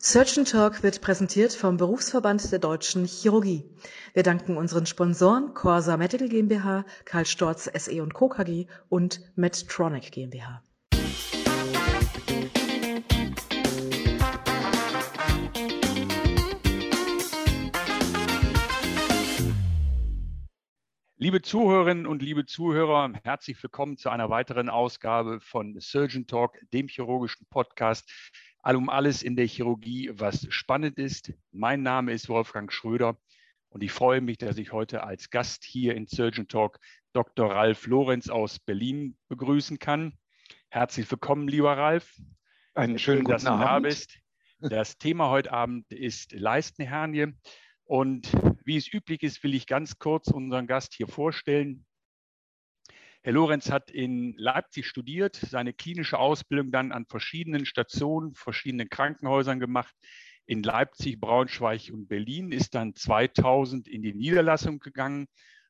Surgeon Talk wird präsentiert vom Berufsverband der Deutschen Chirurgie. Wir danken unseren Sponsoren Corsa Medical GmbH, Karl Storz SE und Co. KG und Medtronic GmbH. Liebe Zuhörerinnen und liebe Zuhörer, herzlich willkommen zu einer weiteren Ausgabe von Surgeon Talk, dem chirurgischen Podcast. All um alles in der Chirurgie, was spannend ist. Mein Name ist Wolfgang Schröder und ich freue mich, dass ich heute als Gast hier in Surgeon Talk Dr. Ralf Lorenz aus Berlin begrüßen kann. Herzlich willkommen, lieber Ralf. Einen schönen Schön, guten dass du da bist. Das Thema heute Abend ist Leistenhernie. Und wie es üblich ist, will ich ganz kurz unseren Gast hier vorstellen. Herr Lorenz hat in Leipzig studiert, seine klinische Ausbildung dann an verschiedenen Stationen, verschiedenen Krankenhäusern gemacht. In Leipzig, Braunschweig und Berlin ist dann 2000 in die Niederlassung gegangen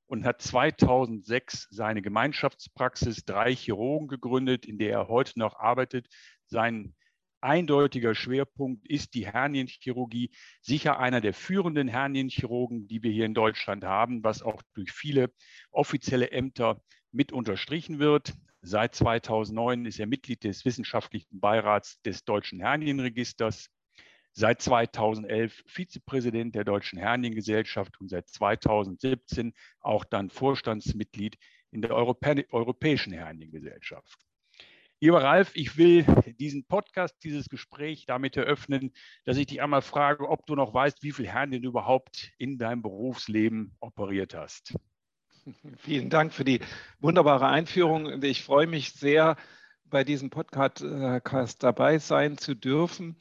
und hat 2006 seine Gemeinschaftspraxis drei Chirurgen gegründet, in der er heute noch arbeitet. Sein eindeutiger Schwerpunkt ist die Hernienchirurgie, sicher einer der führenden Hernienchirurgen, die wir hier in Deutschland haben, was auch durch viele offizielle Ämter mit unterstrichen wird. Seit 2009 ist er Mitglied des wissenschaftlichen Beirats des Deutschen Hernienregisters, seit 2011 Vizepräsident der Deutschen Herniengesellschaft und seit 2017 auch dann Vorstandsmitglied in der Europä Europäischen Herniengesellschaft. Lieber Ralf, ich will diesen Podcast, dieses Gespräch damit eröffnen, dass ich dich einmal frage, ob du noch weißt, wie viel Hernien du überhaupt in deinem Berufsleben operiert hast. Vielen Dank für die wunderbare Einführung. Ich freue mich sehr, bei diesem Podcast äh, dabei sein zu dürfen.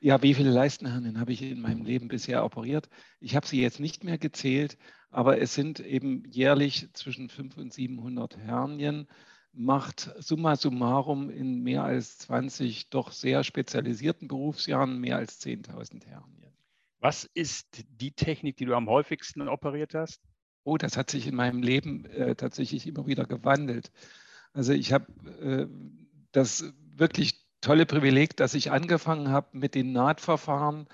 Ja, wie viele Leistenhernien habe ich in meinem Leben bisher operiert? Ich habe sie jetzt nicht mehr gezählt, aber es sind eben jährlich zwischen 500 und 700 Hernien macht summa summarum in mehr als 20 doch sehr spezialisierten Berufsjahren mehr als 10.000 Hernien. Was ist die Technik, die du am häufigsten operiert hast? Oh, das hat sich in meinem Leben äh, tatsächlich immer wieder gewandelt. Also ich habe äh, das wirklich tolle Privileg, dass ich angefangen habe mit den Nahtverfahren,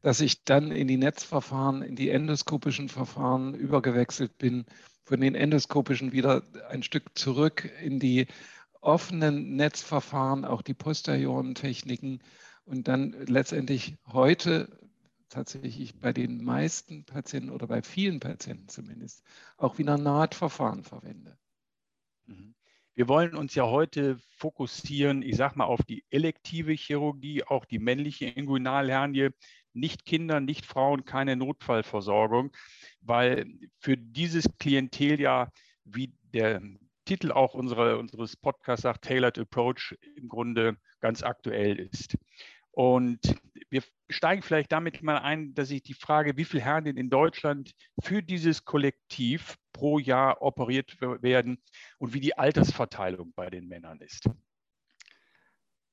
dass ich dann in die Netzverfahren, in die endoskopischen Verfahren übergewechselt bin von den endoskopischen wieder ein Stück zurück in die offenen Netzverfahren, auch die posterioren Techniken und dann letztendlich heute tatsächlich bei den meisten Patienten oder bei vielen Patienten zumindest auch wieder Nahtverfahren verwende. Mhm. Wir wollen uns ja heute fokussieren, ich sage mal, auf die elektive Chirurgie, auch die männliche Inguinalhernie, nicht Kinder, nicht Frauen, keine Notfallversorgung, weil für dieses Klientel ja, wie der Titel auch unsere, unseres Podcasts sagt, Tailored Approach im Grunde ganz aktuell ist. Und wir steigen vielleicht damit mal ein, dass ich die Frage, wie viele Hernien in Deutschland für dieses Kollektiv pro Jahr operiert werden und wie die Altersverteilung bei den Männern ist.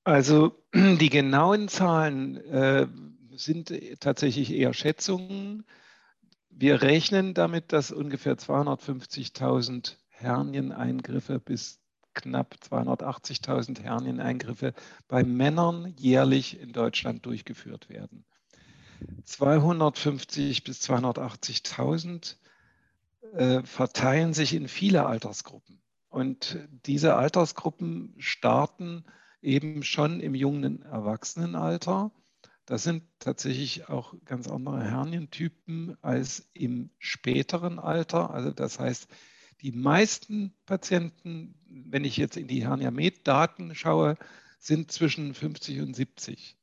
Also die genauen Zahlen äh, sind tatsächlich eher Schätzungen. Wir rechnen damit, dass ungefähr 250.000 Hernieneingriffe bis knapp 280.000 Hernieneingriffe bei Männern jährlich in Deutschland durchgeführt werden. 250 bis 280.000 äh, verteilen sich in viele Altersgruppen. Und diese Altersgruppen starten eben schon im jungen Erwachsenenalter das sind tatsächlich auch ganz andere Hernientypen als im späteren Alter. Also das heißt, die meisten Patienten, wenn ich jetzt in die Hernia-Med-Daten schaue, sind zwischen 50 und 70.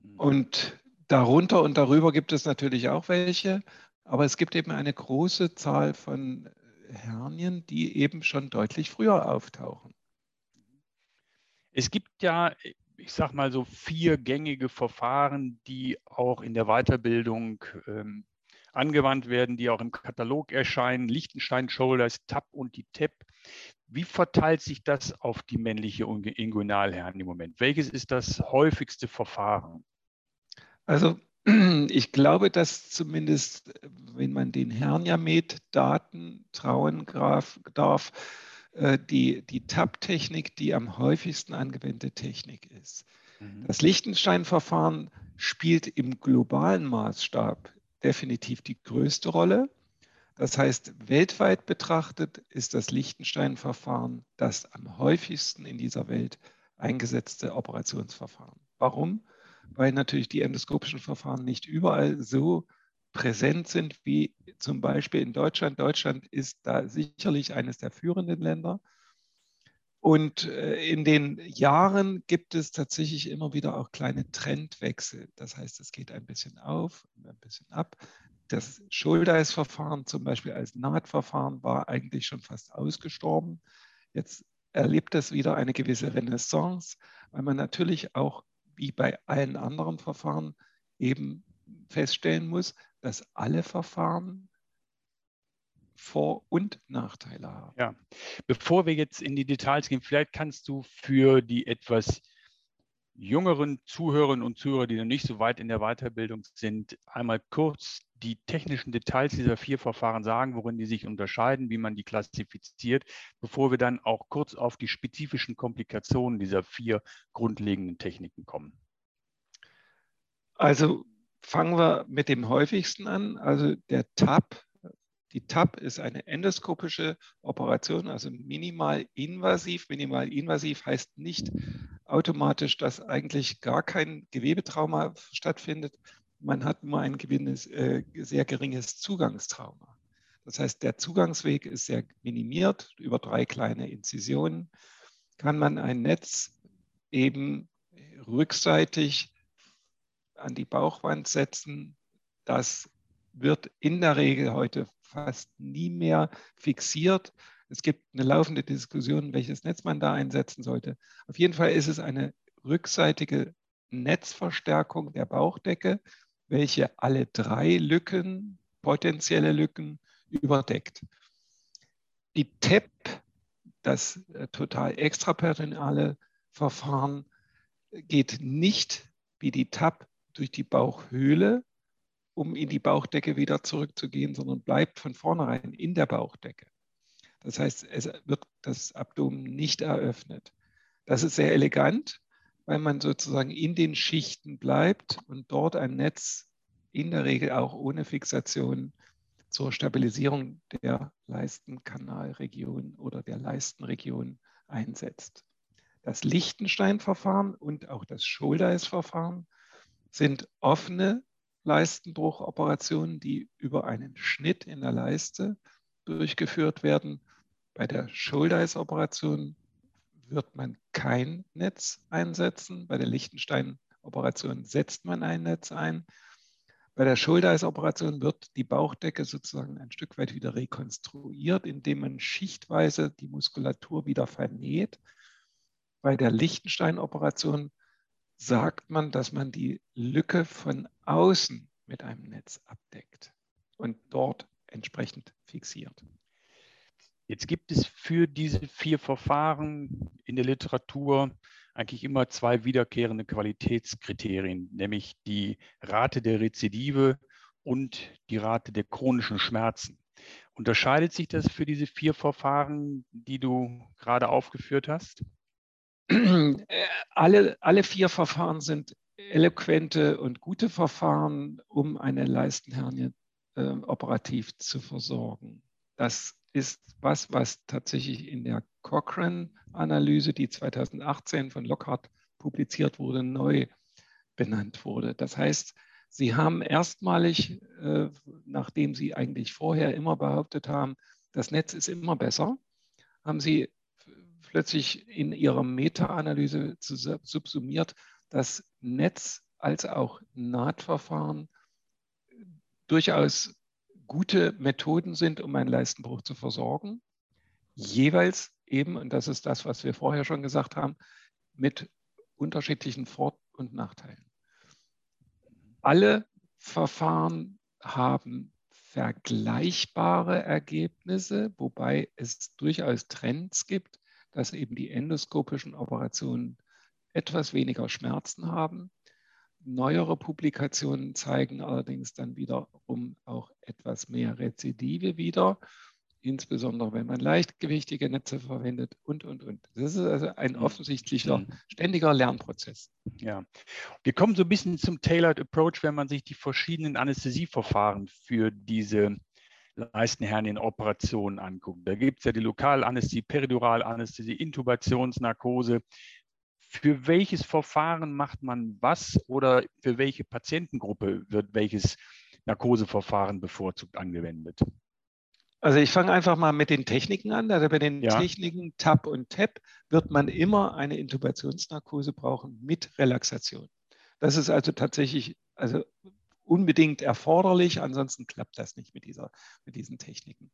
Mhm. Und darunter und darüber gibt es natürlich auch welche, aber es gibt eben eine große Zahl von Hernien, die eben schon deutlich früher auftauchen. Es gibt ja ich sag mal so vier gängige Verfahren, die auch in der Weiterbildung ähm, angewandt werden, die auch im Katalog erscheinen. Lichtenstein Shoulders, TAP und die TEP. Wie verteilt sich das auf die männliche Inguinalherren im Moment? Welches ist das häufigste Verfahren? Also ich glaube, dass zumindest, wenn man den Herniamed-Daten trauen darf, äh, die, die TAP-Technik die am häufigsten angewendete Technik ist. Mhm. Das Lichtenstein-Verfahren spielt im globalen Maßstab definitiv die größte Rolle. Das heißt, weltweit betrachtet ist das Liechtenstein-Verfahren das am häufigsten in dieser Welt eingesetzte Operationsverfahren. Warum? Weil natürlich die endoskopischen Verfahren nicht überall so präsent sind wie zum Beispiel in Deutschland. Deutschland ist da sicherlich eines der führenden Länder. Und äh, in den Jahren gibt es tatsächlich immer wieder auch kleine Trendwechsel. Das heißt, es geht ein bisschen auf, ein bisschen ab. Das Schuldeis-Verfahren zum Beispiel als Nahtverfahren war eigentlich schon fast ausgestorben. Jetzt erlebt es wieder eine gewisse Renaissance, weil man natürlich auch wie bei allen anderen Verfahren eben feststellen muss, dass alle Verfahren vor- und Nachteile haben. Ja, bevor wir jetzt in die Details gehen, vielleicht kannst du für die etwas jüngeren Zuhörerinnen und Zuhörer, die noch nicht so weit in der Weiterbildung sind, einmal kurz die technischen Details dieser vier Verfahren sagen, worin die sich unterscheiden, wie man die klassifiziert, bevor wir dann auch kurz auf die spezifischen Komplikationen dieser vier grundlegenden Techniken kommen. Also fangen wir mit dem häufigsten an, also der TAP die TAP ist eine endoskopische Operation, also minimal invasiv. Minimal invasiv heißt nicht automatisch, dass eigentlich gar kein Gewebetrauma stattfindet. Man hat nur ein gewinnes, äh, sehr geringes Zugangstrauma. Das heißt, der Zugangsweg ist sehr minimiert. Über drei kleine Inzisionen kann man ein Netz eben rückseitig an die Bauchwand setzen. Das wird in der Regel heute fast nie mehr fixiert. Es gibt eine laufende Diskussion, welches Netz man da einsetzen sollte. Auf jeden Fall ist es eine rückseitige Netzverstärkung der Bauchdecke, welche alle drei Lücken, potenzielle Lücken, überdeckt. Die TEP, das äh, total extraperitoneale Verfahren, geht nicht wie die TAP durch die Bauchhöhle, um in die Bauchdecke wieder zurückzugehen, sondern bleibt von vornherein in der Bauchdecke. Das heißt, es wird das Abdomen nicht eröffnet. Das ist sehr elegant, weil man sozusagen in den Schichten bleibt und dort ein Netz in der Regel auch ohne Fixation zur Stabilisierung der Leistenkanalregion oder der Leistenregion einsetzt. Das Lichtenstein-Verfahren und auch das Schuldeis-Verfahren sind offene Leistenbruchoperationen, die über einen Schnitt in der Leiste durchgeführt werden. Bei der Schuldeis-Operation wird man kein Netz einsetzen. Bei der Lichtenstein-Operation setzt man ein Netz ein. Bei der Schuldeis-Operation wird die Bauchdecke sozusagen ein Stück weit wieder rekonstruiert, indem man schichtweise die Muskulatur wieder vernäht. Bei der Lichtenstein-Operation sagt man, dass man die Lücke von außen mit einem Netz abdeckt und dort entsprechend fixiert. Jetzt gibt es für diese vier Verfahren in der Literatur eigentlich immer zwei wiederkehrende Qualitätskriterien, nämlich die Rate der Rezidive und die Rate der chronischen Schmerzen. Unterscheidet sich das für diese vier Verfahren, die du gerade aufgeführt hast? Alle, alle vier Verfahren sind eloquente und gute Verfahren, um eine Leistenhernie äh, operativ zu versorgen. Das ist was, was tatsächlich in der Cochrane-Analyse, die 2018 von Lockhart publiziert wurde, neu benannt wurde. Das heißt, Sie haben erstmalig, äh, nachdem Sie eigentlich vorher immer behauptet haben, das Netz ist immer besser, haben Sie plötzlich in ihrer Meta-Analyse subsumiert, dass Netz als auch Nahtverfahren durchaus gute Methoden sind, um einen Leistenbruch zu versorgen. Jeweils eben, und das ist das, was wir vorher schon gesagt haben, mit unterschiedlichen Vor- und Nachteilen. Alle Verfahren haben vergleichbare Ergebnisse, wobei es durchaus Trends gibt, dass eben die endoskopischen Operationen etwas weniger Schmerzen haben. Neuere Publikationen zeigen allerdings dann wiederum auch etwas mehr Rezidive wieder. insbesondere wenn man leichtgewichtige Netze verwendet und, und, und. Das ist also ein mhm. offensichtlicher, mhm. ständiger Lernprozess. Ja, wir kommen so ein bisschen zum Tailored Approach, wenn man sich die verschiedenen Anästhesieverfahren für diese Leistenhernien-Operationen anguckt. Da gibt es ja die Lokalanästhesie, Periduralanästhesie, Intubationsnarkose. Für welches Verfahren macht man was oder für welche Patientengruppe wird welches Narkoseverfahren bevorzugt angewendet? Also ich fange einfach mal mit den Techniken an. Also bei den ja. Techniken TAP und TAP wird man immer eine Intubationsnarkose brauchen mit Relaxation. Das ist also tatsächlich also unbedingt erforderlich, ansonsten klappt das nicht mit, dieser, mit diesen Techniken.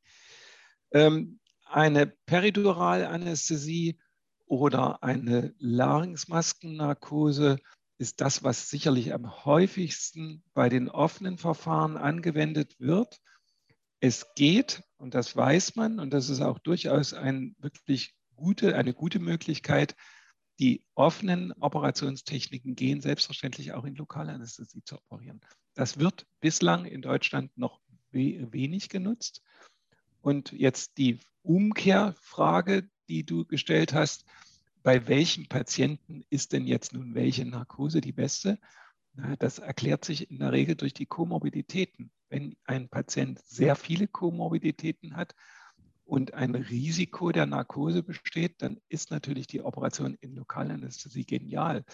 Ähm, eine Periduralanästhesie oder eine Larynxmaskennarkose ist das, was sicherlich am häufigsten bei den offenen Verfahren angewendet wird. Es geht, und das weiß man, und das ist auch durchaus ein wirklich gute, eine gute Möglichkeit, die offenen Operationstechniken gehen selbstverständlich auch in Lokalanästhesie zu operieren. Das wird bislang in Deutschland noch wenig genutzt. Und jetzt die Umkehrfrage, die du gestellt hast, bei welchen Patienten ist denn jetzt nun welche Narkose die beste? Das erklärt sich in der Regel durch die Komorbiditäten. Wenn ein Patient sehr viele Komorbiditäten hat und ein Risiko der Narkose besteht, dann ist natürlich die Operation in Lokalanästhesie genial,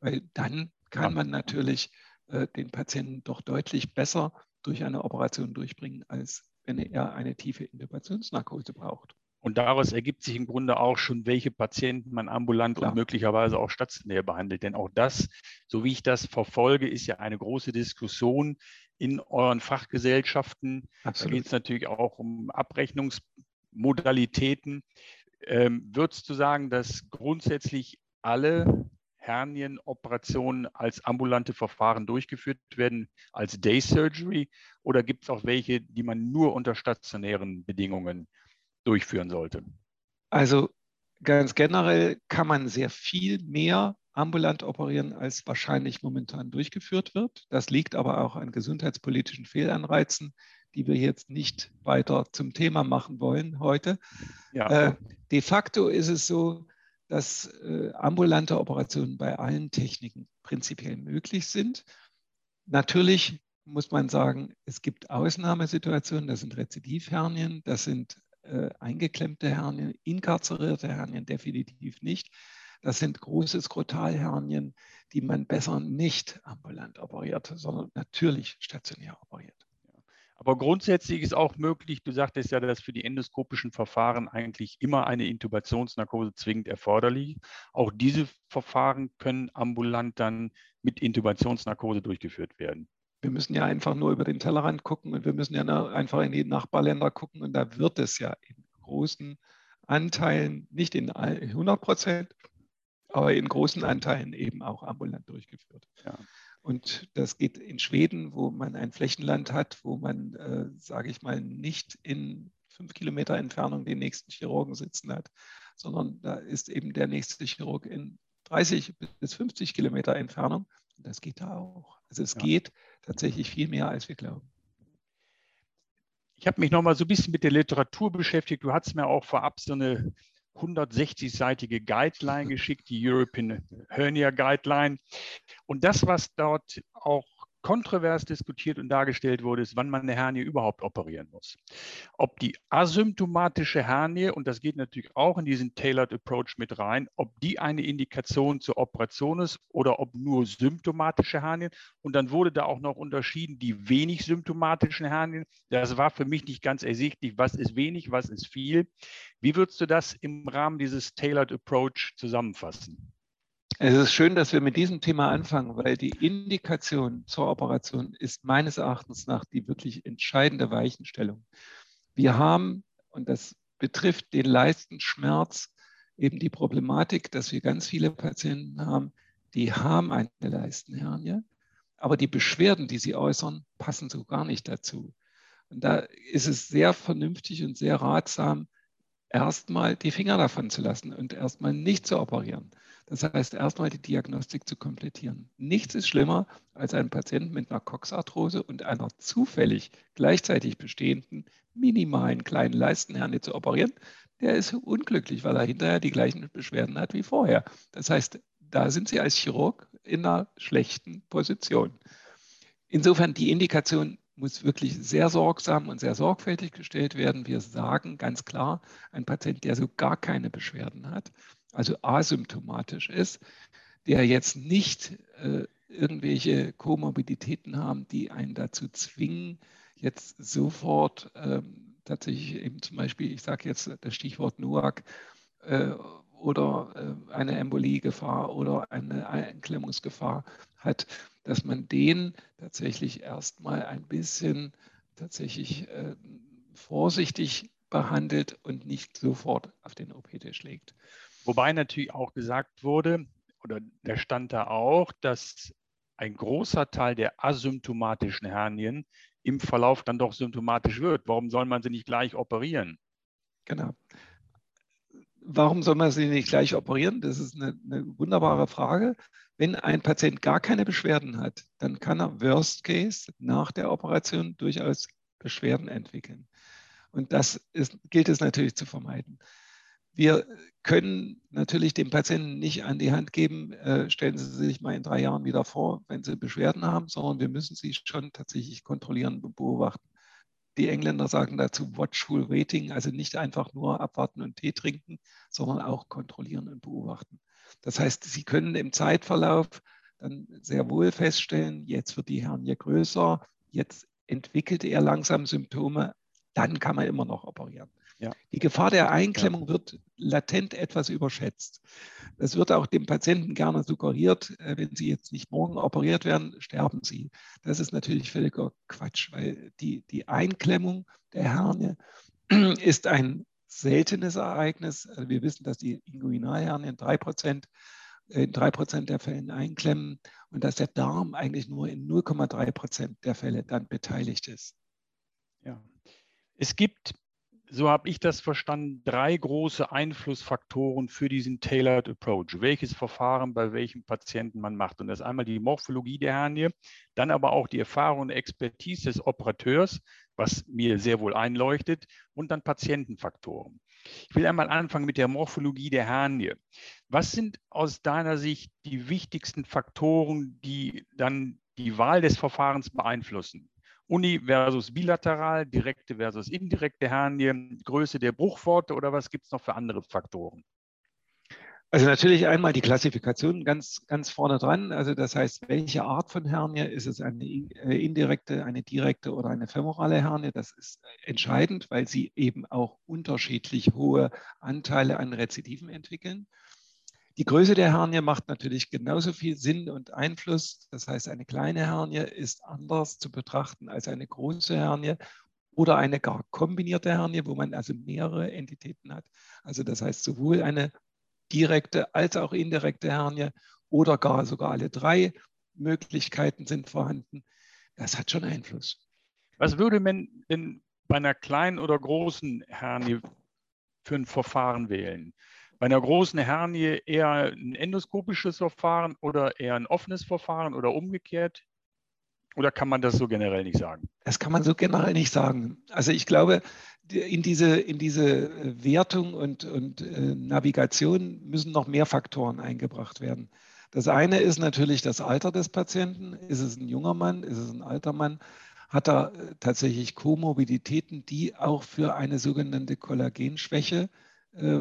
weil dann kann man natürlich äh, den Patienten doch deutlich besser durch eine Operation durchbringen, als wenn er eine tiefe Intubationsnarkose braucht. Und daraus ergibt sich im Grunde auch schon, welche Patienten man ambulant Klar. und möglicherweise auch stationär behandelt. Denn auch das, so wie ich das verfolge, ist ja eine große Diskussion in euren Fachgesellschaften. Absolut. Da geht es natürlich auch um Abrechnungsmodalitäten. Ähm, würdest du sagen, dass grundsätzlich alle Hernienoperationen als ambulante Verfahren durchgeführt werden, als Day Surgery? Oder gibt es auch welche, die man nur unter stationären Bedingungen durchführen sollte? Also ganz generell kann man sehr viel mehr ambulant operieren, als wahrscheinlich momentan durchgeführt wird. Das liegt aber auch an gesundheitspolitischen Fehlanreizen, die wir jetzt nicht weiter zum Thema machen wollen heute. Ja. Äh, de facto ist es so, dass äh, ambulante Operationen bei allen Techniken prinzipiell möglich sind. Natürlich muss man sagen, es gibt Ausnahmesituationen, das sind Rezidivhernien, das sind äh, eingeklemmte Hernien, inkarzerierte Hernien definitiv nicht. Das sind große Skrotalhernien, die man besser nicht ambulant operiert, sondern natürlich stationär operiert. Aber grundsätzlich ist auch möglich, du sagtest ja, dass für die endoskopischen Verfahren eigentlich immer eine Intubationsnarkose zwingend erforderlich. Auch diese Verfahren können ambulant dann mit Intubationsnarkose durchgeführt werden. Wir müssen ja einfach nur über den Tellerrand gucken und wir müssen ja einfach in die Nachbarländer gucken und da wird es ja in großen Anteilen, nicht in 100 Prozent, aber in großen Anteilen eben auch ambulant durchgeführt. Ja. Und das geht in Schweden, wo man ein Flächenland hat, wo man, äh, sage ich mal, nicht in fünf Kilometer Entfernung den nächsten Chirurgen sitzen hat, sondern da ist eben der nächste Chirurg in 30 bis 50 Kilometer Entfernung. Und das geht da auch. Also es ja. geht tatsächlich viel mehr, als wir glauben. Ich habe mich noch mal so ein bisschen mit der Literatur beschäftigt. Du hast mir auch vorab so eine 160-seitige Guideline geschickt, die European Hernia Guideline. Und das, was dort auch kontrovers diskutiert und dargestellt wurde, ist, wann man eine Hernie überhaupt operieren muss. Ob die asymptomatische Hernie, und das geht natürlich auch in diesen Tailored Approach mit rein, ob die eine Indikation zur Operation ist oder ob nur symptomatische Hernien. Und dann wurde da auch noch unterschieden, die wenig symptomatischen Hernien. Das war für mich nicht ganz ersichtlich, was ist wenig, was ist viel. Wie würdest du das im Rahmen dieses Tailored Approach zusammenfassen? Es ist schön, dass wir mit diesem Thema anfangen, weil die Indikation zur Operation ist meines Erachtens nach die wirklich entscheidende Weichenstellung. Wir haben, und das betrifft den Leistenschmerz, eben die Problematik, dass wir ganz viele Patienten haben, die haben eine Leistenhernie, aber die Beschwerden, die sie äußern, passen so gar nicht dazu. Und da ist es sehr vernünftig und sehr ratsam, erstmal die Finger davon zu lassen und erstmal nicht zu operieren. Das heißt, erstmal die Diagnostik zu komplettieren. Nichts ist schlimmer, als einen Patienten mit einer Coxarthrose und einer zufällig gleichzeitig bestehenden minimalen kleinen Leistenhernie zu operieren. Der ist unglücklich, weil er hinterher die gleichen Beschwerden hat wie vorher. Das heißt, da sind Sie als Chirurg in einer schlechten Position. Insofern die Indikation muss wirklich sehr sorgsam und sehr sorgfältig gestellt werden. Wir sagen ganz klar, ein Patient, der so gar keine Beschwerden hat, also asymptomatisch ist, der jetzt nicht äh, irgendwelche Komorbiditäten haben, die einen dazu zwingen, jetzt sofort ähm, tatsächlich eben zum Beispiel, ich sage jetzt das Stichwort NOAC äh, oder äh, eine Emboliegefahr oder eine Einklemmungsgefahr hat, dass man den tatsächlich erstmal ein bisschen tatsächlich äh, vorsichtig behandelt und nicht sofort auf den OP-Tisch legt. Wobei natürlich auch gesagt wurde, oder der stand da auch, dass ein großer Teil der asymptomatischen Hernien im Verlauf dann doch symptomatisch wird. Warum soll man sie nicht gleich operieren? Genau. Warum soll man sie nicht gleich operieren? Das ist eine, eine wunderbare Frage. Wenn ein Patient gar keine Beschwerden hat, dann kann er Worst Case nach der Operation durchaus Beschwerden entwickeln. Und das ist, gilt es natürlich zu vermeiden. Wir können natürlich dem Patienten nicht an die Hand geben, äh, stellen Sie sich mal in drei Jahren wieder vor, wenn Sie Beschwerden haben, sondern wir müssen sie schon tatsächlich kontrollieren und beobachten. Die Engländer sagen dazu Watchful Waiting, also nicht einfach nur abwarten und Tee trinken, sondern auch kontrollieren und beobachten. Das heißt, Sie können im Zeitverlauf dann sehr wohl feststellen, jetzt wird die Hernie größer, jetzt entwickelt er langsam Symptome, dann kann man immer noch operieren. Ja. Die Gefahr der Einklemmung ja. wird latent etwas überschätzt. Das wird auch dem Patienten gerne suggeriert, äh, wenn Sie jetzt nicht morgen operiert werden, sterben Sie. Das ist natürlich völliger Quatsch, weil die, die Einklemmung der Hernie ist ein seltenes Ereignis. Also wir wissen, dass die Inguinalhernien 3% in 3% der Fälle einklemmen und dass der Darm eigentlich nur in 0,3% der Fälle dann beteiligt ist. Ja. Es gibt so habe ich das verstanden, drei große Einflussfaktoren für diesen Tailored Approach. Welches Verfahren bei welchem Patienten man macht. Und das ist einmal die Morphologie der Hernie, dann aber auch die Erfahrung und Expertise des Operateurs, was mir sehr wohl einleuchtet, und dann Patientenfaktoren. Ich will einmal anfangen mit der Morphologie der Hernie. Was sind aus deiner Sicht die wichtigsten Faktoren, die dann die Wahl des Verfahrens beeinflussen? Uni versus bilateral, direkte versus indirekte Hernie, Größe der Bruchworte oder was gibt es noch für andere Faktoren? Also natürlich einmal die Klassifikation ganz, ganz vorne dran. Also das heißt, welche Art von Hernie? Ist es eine äh, indirekte, eine direkte oder eine femorale Hernie? Das ist entscheidend, weil sie eben auch unterschiedlich hohe Anteile an Rezidiven entwickeln. Die Größe der Hernie macht natürlich genauso viel Sinn und Einfluss. Das heißt, eine kleine Hernie ist anders zu betrachten als eine große Hernie oder eine gar kombinierte Hernie, wo man also mehrere Entitäten hat. Also das heißt sowohl eine direkte als auch indirekte Hernie oder gar sogar alle drei Möglichkeiten sind vorhanden. Das hat schon Einfluss. Was würde man denn bei einer kleinen oder großen Hernie für ein Verfahren wählen? Bei einer großen Hernie eher ein endoskopisches Verfahren oder eher ein offenes Verfahren oder umgekehrt? Oder kann man das so generell nicht sagen? Das kann man so generell nicht sagen. Also ich glaube, in diese, in diese äh, Wertung und, und äh, Navigation müssen noch mehr Faktoren eingebracht werden. Das eine ist natürlich das Alter des Patienten. Ist es ein junger Mann? Ist es ein alter Mann? Hat er äh, tatsächlich Komorbiditäten, die auch für eine sogenannte Kollagenschwäche äh,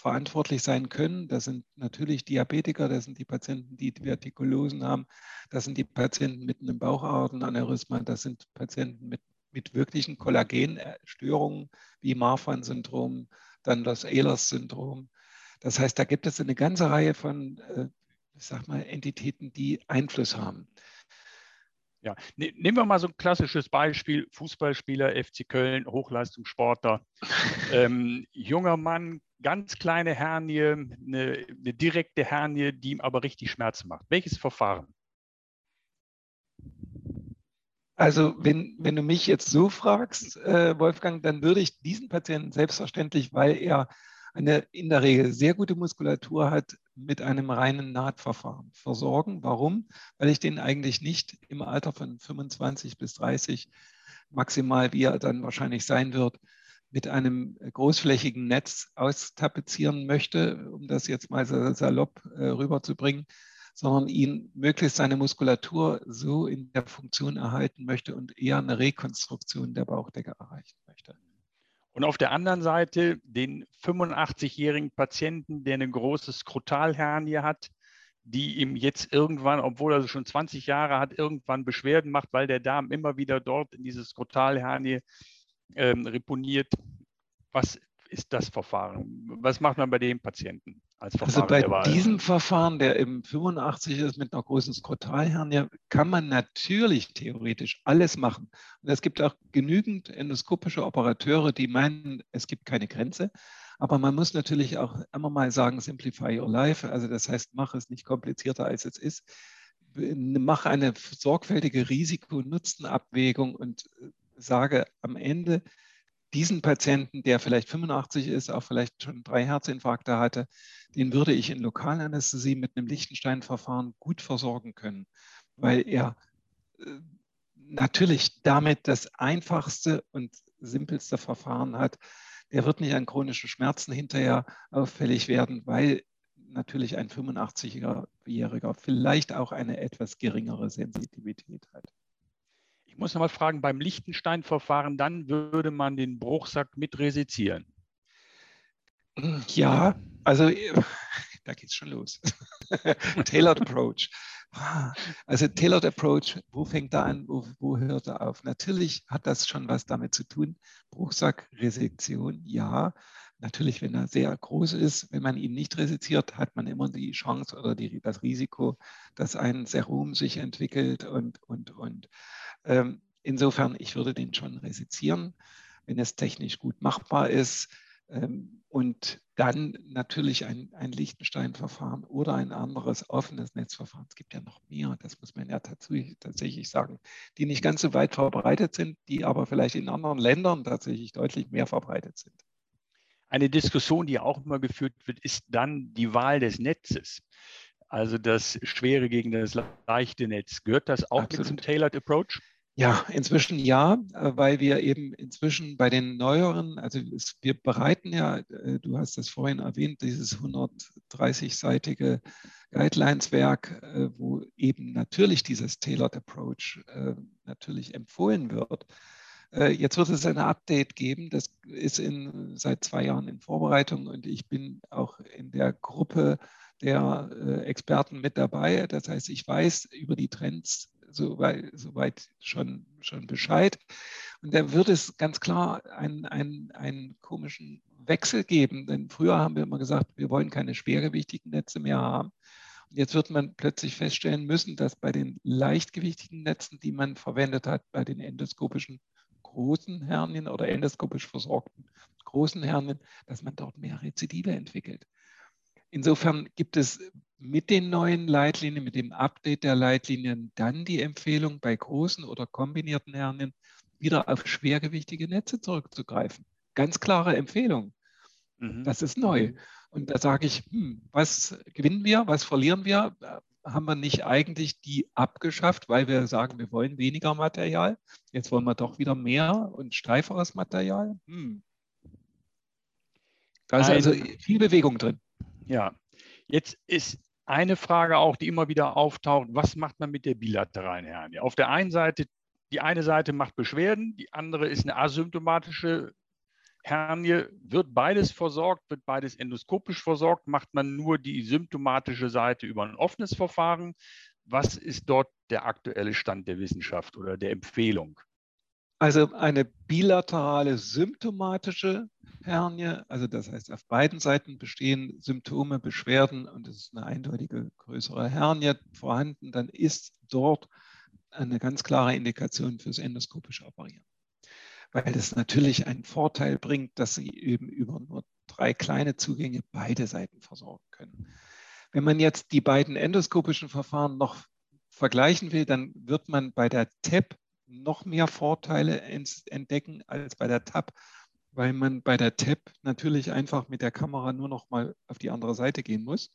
verantwortlich sein können. Das sind natürlich Diabetiker, das sind die Patienten, die Vertikulosen haben, das sind die Patienten mit einem Bauchartenaneurysma, das sind Patienten mit, mit wirklichen Kollagenstörungen wie Marfan-Syndrom, dann das Ehlers-Syndrom. Das heißt, da gibt es eine ganze Reihe von, äh, ich sag mal, Entitäten, die Einfluss haben. Ja, ne, nehmen wir mal so ein klassisches Beispiel: Fußballspieler, FC Köln, Hochleistungssportler, ähm, junger Mann, ganz kleine Hernie, eine, eine, direkte Hernie, die ihm aber richtig Schmerzen macht. Welches Verfahren? Also, wenn, wenn du mich jetzt so fragst, äh, Wolfgang, dann würde ich diesen Patienten selbstverständlich, weil er eine in der Regel sehr gute Muskulatur hat, mit einem reinen Nahtverfahren versorgen. Warum? Weil ich den eigentlich nicht im Alter von 25 bis 30 maximal, wie er dann wahrscheinlich sein wird, mit einem großflächigen Netz austapezieren möchte, um das jetzt mal salopp äh, rüberzubringen, sondern ihn möglichst seine Muskulatur so in der Funktion erhalten möchte und eher eine Rekonstruktion der Bauchdecke erreichen möchte. Und auf der anderen Seite den 85-jährigen Patienten, der eine große Skrotalhernie hat, die ihm jetzt irgendwann, obwohl er schon 20 Jahre hat, irgendwann Beschwerden macht, weil der Darm immer wieder dort in diese Skrotalhernie ähm, reponiert. Was ist das Verfahren? Was macht man bei dem Patienten also bei diesem Verfahren, der im 85 ist mit einer großen Skrotalhernie, kann man natürlich theoretisch alles machen. Und es gibt auch genügend endoskopische Operateure, die meinen, es gibt keine Grenze. Aber man muss natürlich auch immer mal sagen, simplify your life. Also das heißt, mach es nicht komplizierter, als es ist. Mach eine sorgfältige Risiko-Nutzen-Abwägung und äh, sage am Ende, diesen Patienten, der vielleicht 85 ist, auch vielleicht schon drei Herzinfarkte hatte, den würde ich in Lokalanästhesie mit einem Lichtenstein-Verfahren gut versorgen können, weil er äh, natürlich damit das einfachste und simpelste Verfahren hat. Der wird nicht an chronischen Schmerzen hinterher auffällig werden, weil natürlich ein 85-Jähriger vielleicht auch eine etwas geringere Sensitivität hat muss noch mal fragen, beim Lichtenstein-Verfahren, dann würde man den Bruchsack mit resizieren. Ja, also da geht es schon los. Tailored Approach. Also Tailored Approach, wo fängt er an, wo, wo hört er auf? Natürlich hat das schon was damit zu tun. Bruchsack, Resektion, ja. Natürlich, wenn er sehr groß ist, wenn man ihn nicht resiziert, hat man immer die Chance oder die, das Risiko, dass ein Serum sich entwickelt und, und, und. Ähm, insofern, ich würde den schon resizieren, wenn es technisch gut machbar ist. Ähm, und dann natürlich ein, ein Lichtenstein-Verfahren oder ein anderes offenes Netzverfahren. Es gibt ja noch mehr, das muss man ja tatsächlich sagen, die nicht ganz so weit verbreitet sind, die aber vielleicht in anderen Ländern tatsächlich deutlich mehr verbreitet sind. Eine Diskussion, die auch immer geführt wird, ist dann die Wahl des Netzes. Also das schwere gegen das leichte Netz. Gehört das auch Absolut. mit zum Tailored Approach? Ja, inzwischen ja, äh, weil wir eben inzwischen bei den neueren, also wir bereiten ja, äh, du hast das vorhin erwähnt, dieses 130-seitige Guidelines-Werk, äh, wo eben natürlich dieses Tailored Approach natürlich empfohlen wird. Äh, jetzt wird es ein Update geben. Das ist in, seit zwei Jahren in Vorbereitung und ich bin auch in der Gruppe der äh, Experten mit dabei. Das heißt, ich weiß über die Trends soweit, soweit schon, schon Bescheid. Und da wird es ganz klar einen, einen, einen komischen Wechsel geben. Denn früher haben wir immer gesagt, wir wollen keine schwergewichtigen Netze mehr haben. Und jetzt wird man plötzlich feststellen müssen, dass bei den leichtgewichtigen Netzen, die man verwendet hat, bei den endoskopischen großen Hernien oder endoskopisch versorgten großen Hernien, dass man dort mehr Rezidive entwickelt. Insofern gibt es mit den neuen Leitlinien, mit dem Update der Leitlinien dann die Empfehlung, bei großen oder kombinierten Hernien wieder auf schwergewichtige Netze zurückzugreifen. Ganz klare Empfehlung. Mhm. Das ist neu. Mhm. Und da sage ich, hm, was gewinnen wir, was verlieren wir? Haben wir nicht eigentlich die abgeschafft, weil wir sagen, wir wollen weniger Material. Jetzt wollen wir doch wieder mehr und steiferes Material. Hm. Da ist Ein, also viel Bewegung drin. Ja, jetzt ist eine Frage auch, die immer wieder auftaucht. Was macht man mit der bilateralen Hernie? Auf der einen Seite, die eine Seite macht Beschwerden, die andere ist eine asymptomatische Hernie, wird beides versorgt, wird beides endoskopisch versorgt, macht man nur die symptomatische Seite über ein offenes Verfahren. Was ist dort der aktuelle Stand der Wissenschaft oder der Empfehlung? Also eine bilaterale symptomatische Hernie, also das heißt, auf beiden Seiten bestehen Symptome, Beschwerden und es ist eine eindeutige größere Hernie vorhanden, dann ist dort eine ganz klare Indikation fürs endoskopische Operieren weil es natürlich einen Vorteil bringt, dass Sie eben über nur drei kleine Zugänge beide Seiten versorgen können. Wenn man jetzt die beiden endoskopischen Verfahren noch vergleichen will, dann wird man bei der TEP noch mehr Vorteile entdecken als bei der TAP, weil man bei der TEP natürlich einfach mit der Kamera nur noch mal auf die andere Seite gehen muss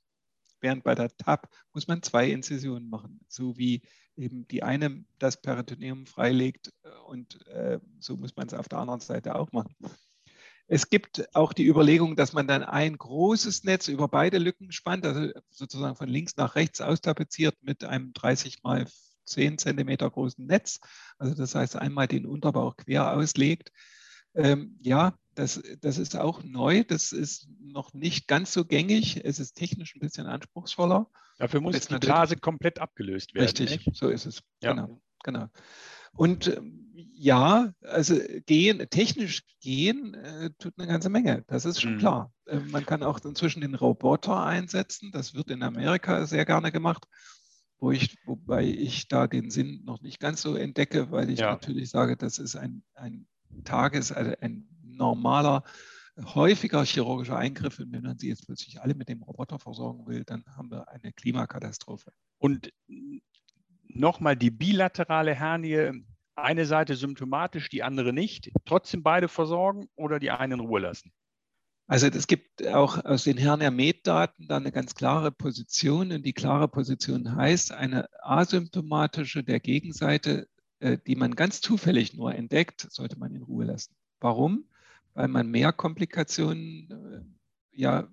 während bei der TAP muss man zwei Inzisionen machen, so wie eben die eine das Peritoneum freilegt und äh, so muss man es auf der anderen Seite auch machen. Es gibt auch die Überlegung, dass man dann ein großes Netz über beide Lücken spannt, also sozusagen von links nach rechts austapeziert mit einem 30 mal 10 Zentimeter großen Netz. Also das heißt, einmal den Unterbauch quer auslegt. Ähm, ja, das, das ist auch neu. Das ist noch nicht ganz so gängig. Es ist technisch ein bisschen anspruchsvoller. Dafür muss die Blase komplett abgelöst werden. Richtig, nicht? so ist es. Ja. Genau, genau. Und ähm, ja, also gehen, technisch gehen äh, tut eine ganze Menge. Das ist schon mhm. klar. Äh, man kann auch inzwischen den Roboter einsetzen. Das wird in Amerika sehr gerne gemacht. Wo ich, wobei ich da den Sinn noch nicht ganz so entdecke, weil ich ja. natürlich sage, das ist ein, ein Tages-, also ein normaler, häufiger chirurgischer Eingriff. Und wenn man sie jetzt plötzlich alle mit dem Roboter versorgen will, dann haben wir eine Klimakatastrophe. Und nochmal die bilaterale Hernie, eine Seite symptomatisch, die andere nicht, trotzdem beide versorgen oder die eine in Ruhe lassen? Also es gibt auch aus den Hernia-Med-Daten da eine ganz klare Position und die klare Position heißt, eine asymptomatische der Gegenseite, die man ganz zufällig nur entdeckt, sollte man in Ruhe lassen. Warum? Weil man mehr Komplikationen äh, ja,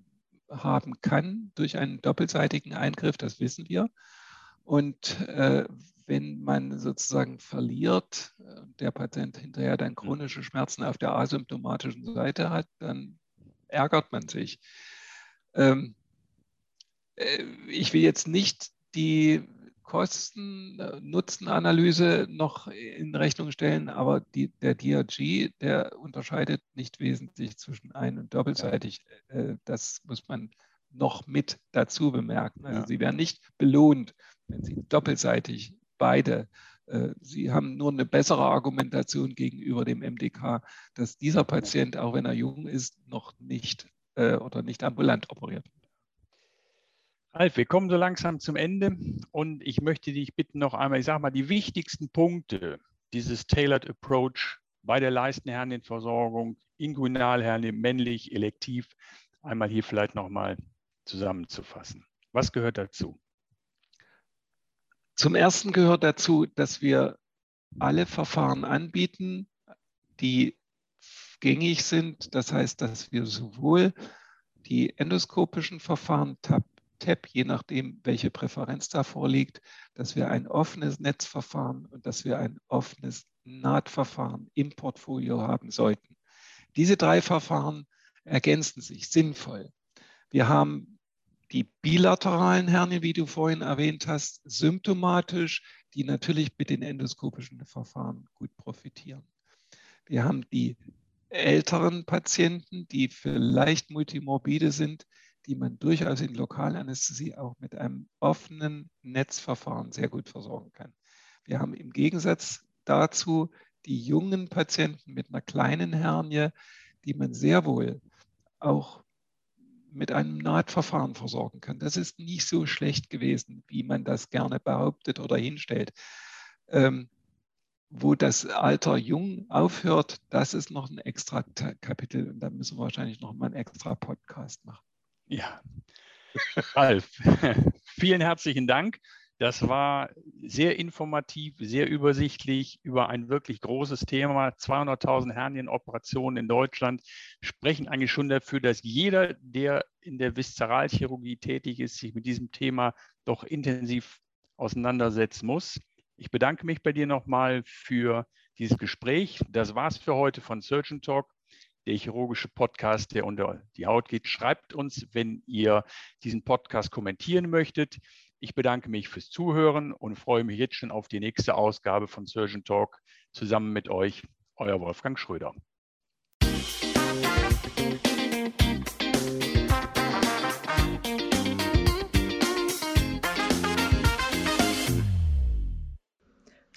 haben kann durch einen doppelseitigen Eingriff, das wissen wir. Und äh, wenn man sozusagen verliert, äh, der Patient hinterher dann chronische Schmerzen auf der asymptomatischen Seite hat, dann ärgert man sich. Ähm, äh, ich will jetzt nicht die Kosten-Nutzen-Analyse noch in Rechnung stellen, aber die, der DRG, der unterscheidet nicht wesentlich zwischen ein- und doppelseitig. Äh, das muss man noch mit dazu bemerken. Also ja. sie werden nicht belohnt, wenn sie doppelseitig beide äh, Sie haben nur eine bessere Argumentation gegenüber dem MDK, dass dieser Patient, auch wenn er jung ist, noch nicht äh, oder nicht ambulant operiert wird. Alf, wir kommen so langsam zum Ende und ich möchte dich bitten, noch einmal, ich sage mal, die wichtigsten Punkte dieses Tailored Approach bei der Leistenhernienversorgung, Inguinalhernie, männlich, elektiv, einmal hier vielleicht nochmal zusammenzufassen. Was gehört dazu? Zum Ersten gehört dazu, dass wir alle Verfahren anbieten, die gängig sind. Das heißt, dass wir sowohl die endoskopischen Verfahren TAP, TAP, je nachdem, welche Präferenz da vorliegt, dass wir ein offenes Netzverfahren und dass wir ein offenes Nahtverfahren im Portfolio haben sollten. Diese drei Verfahren ergänzen sich sinnvoll. Wir haben die bilateralen Hernien, wie du vorhin erwähnt hast, symptomatisch, die natürlich mit den endoskopischen Verfahren gut profitieren. Wir haben die älteren Patienten, die vielleicht multimorbide sind, die man durchaus in Lokalanästhesie auch mit einem offenen Netzverfahren sehr gut versorgen kann. Wir haben im Gegensatz dazu die jungen Patienten mit einer kleinen Hernie, die man sehr wohl auch mit einem Nahtverfahren versorgen kann. Das ist nicht so schlecht gewesen, wie man das gerne behauptet oder hinstellt. Ähm, wo das Alter jung aufhört, das ist noch ein extra Kapitel und da müssen wir wahrscheinlich noch mal einen extra Podcast machen. Ja, Ralf, vielen herzlichen Dank. Das war sehr informativ, sehr übersichtlich über ein wirklich großes Thema. 200.000 Hernienoperationen in Deutschland sprechen eigentlich schon dafür, dass jeder, der in der Viszeralchirurgie tätig ist, sich mit diesem Thema doch intensiv auseinandersetzen muss. Ich bedanke mich bei dir nochmal für dieses Gespräch. Das war's für heute von Surgeon Talk der chirurgische Podcast, der unter die Haut geht. Schreibt uns, wenn ihr diesen Podcast kommentieren möchtet. Ich bedanke mich fürs Zuhören und freue mich jetzt schon auf die nächste Ausgabe von Surgeon Talk zusammen mit euch, euer Wolfgang Schröder.